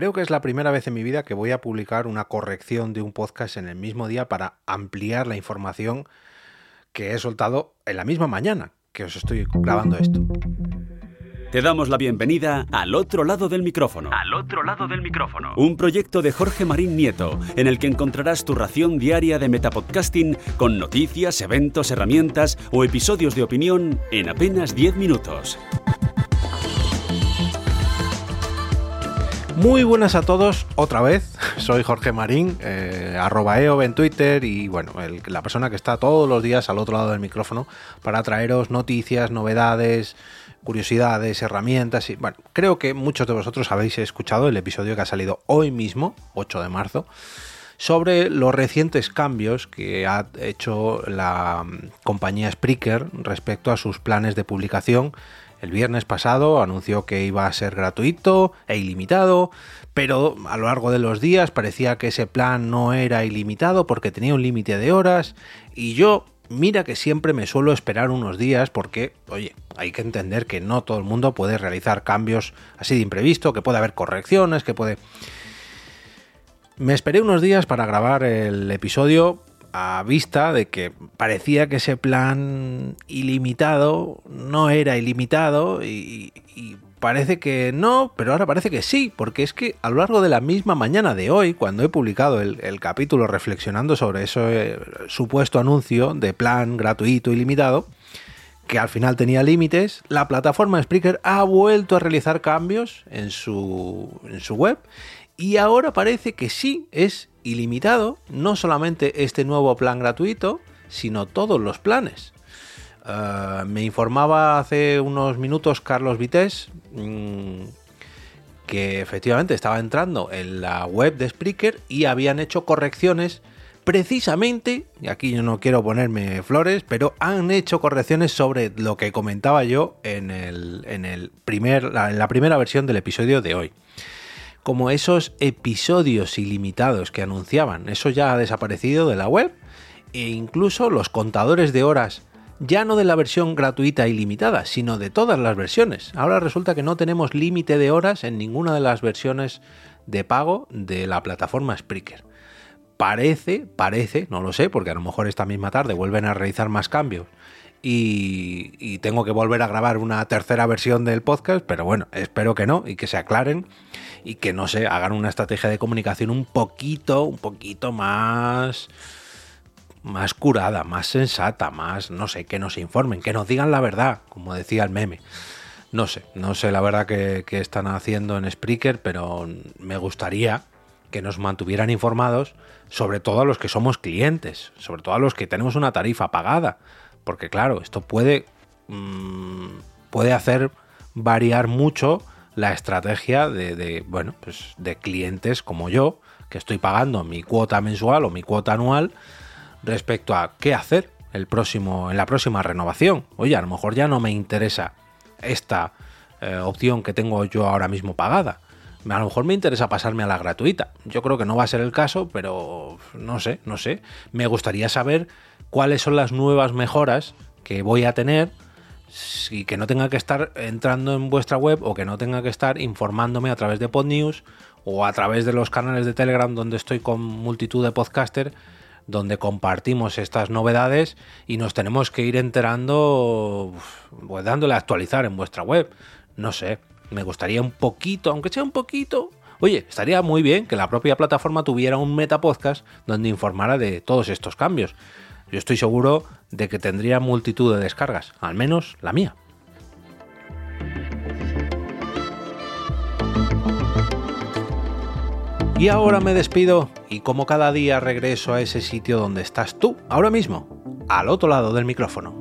Creo que es la primera vez en mi vida que voy a publicar una corrección de un podcast en el mismo día para ampliar la información que he soltado en la misma mañana que os estoy grabando esto. Te damos la bienvenida al otro lado del micrófono. Al otro lado del micrófono. Un proyecto de Jorge Marín Nieto, en el que encontrarás tu ración diaria de metapodcasting con noticias, eventos, herramientas o episodios de opinión en apenas 10 minutos. Muy buenas a todos, otra vez. Soy Jorge Marín, eh, arroba EOB en Twitter y bueno, la persona que está todos los días al otro lado del micrófono para traeros noticias, novedades, curiosidades, herramientas y bueno, creo que muchos de vosotros habéis escuchado el episodio que ha salido hoy mismo, 8 de marzo, sobre los recientes cambios que ha hecho la mm, compañía Spreaker respecto a sus planes de publicación. El viernes pasado anunció que iba a ser gratuito e ilimitado, pero a lo largo de los días parecía que ese plan no era ilimitado porque tenía un límite de horas y yo Mira que siempre me suelo esperar unos días porque, oye, hay que entender que no todo el mundo puede realizar cambios así de imprevisto, que puede haber correcciones, que puede... Me esperé unos días para grabar el episodio a vista de que parecía que ese plan ilimitado no era ilimitado y, parece que no, pero ahora parece que sí, porque es que a lo largo de la misma mañana de hoy, cuando he publicado el, capítulo reflexionando sobre ese supuesto anuncio de plan gratuito ilimitado, que al final tenía límites, la plataforma Spreaker ha vuelto a realizar cambios en su, en su web y ahora parece que sí es ilimitado, no solamente este nuevo plan gratuito, sino todos los planes. Eh, me informaba hace unos minutos Carlos Vités mm, que efectivamente estaba entrando en la web de Spreaker y habían hecho correcciones precisamente, y aquí yo no quiero ponerme flores, pero han hecho correcciones sobre lo que comentaba yo en, el, en, el primer, en la primera versión del episodio de hoy. Como esos episodios ilimitados que anunciaban, eso ya ha desaparecido de la web e incluso los contadores de horas ya no de la versión gratuita ilimitada, sino de todas las versiones. Ahora resulta que no tenemos límite de horas en ninguna de las versiones de pago de la plataforma Spreaker. Parece, parece, no lo sé, porque a lo mejor esta misma tarde vuelven a realizar más cambios y, tengo que volver a grabar una tercera versión del podcast, pero bueno, espero que no y que se aclaren y que no se hagan una estrategia de comunicación un poquito, un poquito más más curada, más sensata, más, no sé, que nos informen, que nos digan la verdad, como decía el meme. No sé, no sé la verdad que, están haciendo en Spreaker, pero me gustaría que nos mantuvieran informados, sobre todo a los que somos clientes, sobre todo a los que tenemos una tarifa pagada, porque claro, esto puede, mm, puede hacer variar mucho la estrategia de, bueno, pues de clientes como yo, que estoy pagando mi cuota mensual o mi cuota anual, respecto a qué hacer el próximo, en la próxima renovación. Oye, a lo mejor ya no me interesa esta eh, opción que tengo yo ahora mismo pagada. A lo mejor me interesa pasarme a la gratuita. Yo creo que no va a ser el caso, pero no sé, no sé. Me gustaría saber cuáles son las nuevas mejoras que voy a tener y que no tenga que estar entrando en vuestra web o que no tenga que estar informándome a través de PodNews o a través de los canales de Telegram donde estoy con multitud de podcasters donde compartimos estas novedades y nos tenemos que ir enterando, pues dándole a actualizar en vuestra web. No sé, me gustaría un poquito, aunque sea un poquito. Oye, estaría muy bien que la propia plataforma tuviera un metapodcast donde informara de todos estos cambios. Yo estoy seguro de que tendría multitud de descargas, al menos la mía. Y ahora me despido y como cada día regreso a ese sitio donde estás tú, ahora mismo, al otro lado del micrófono.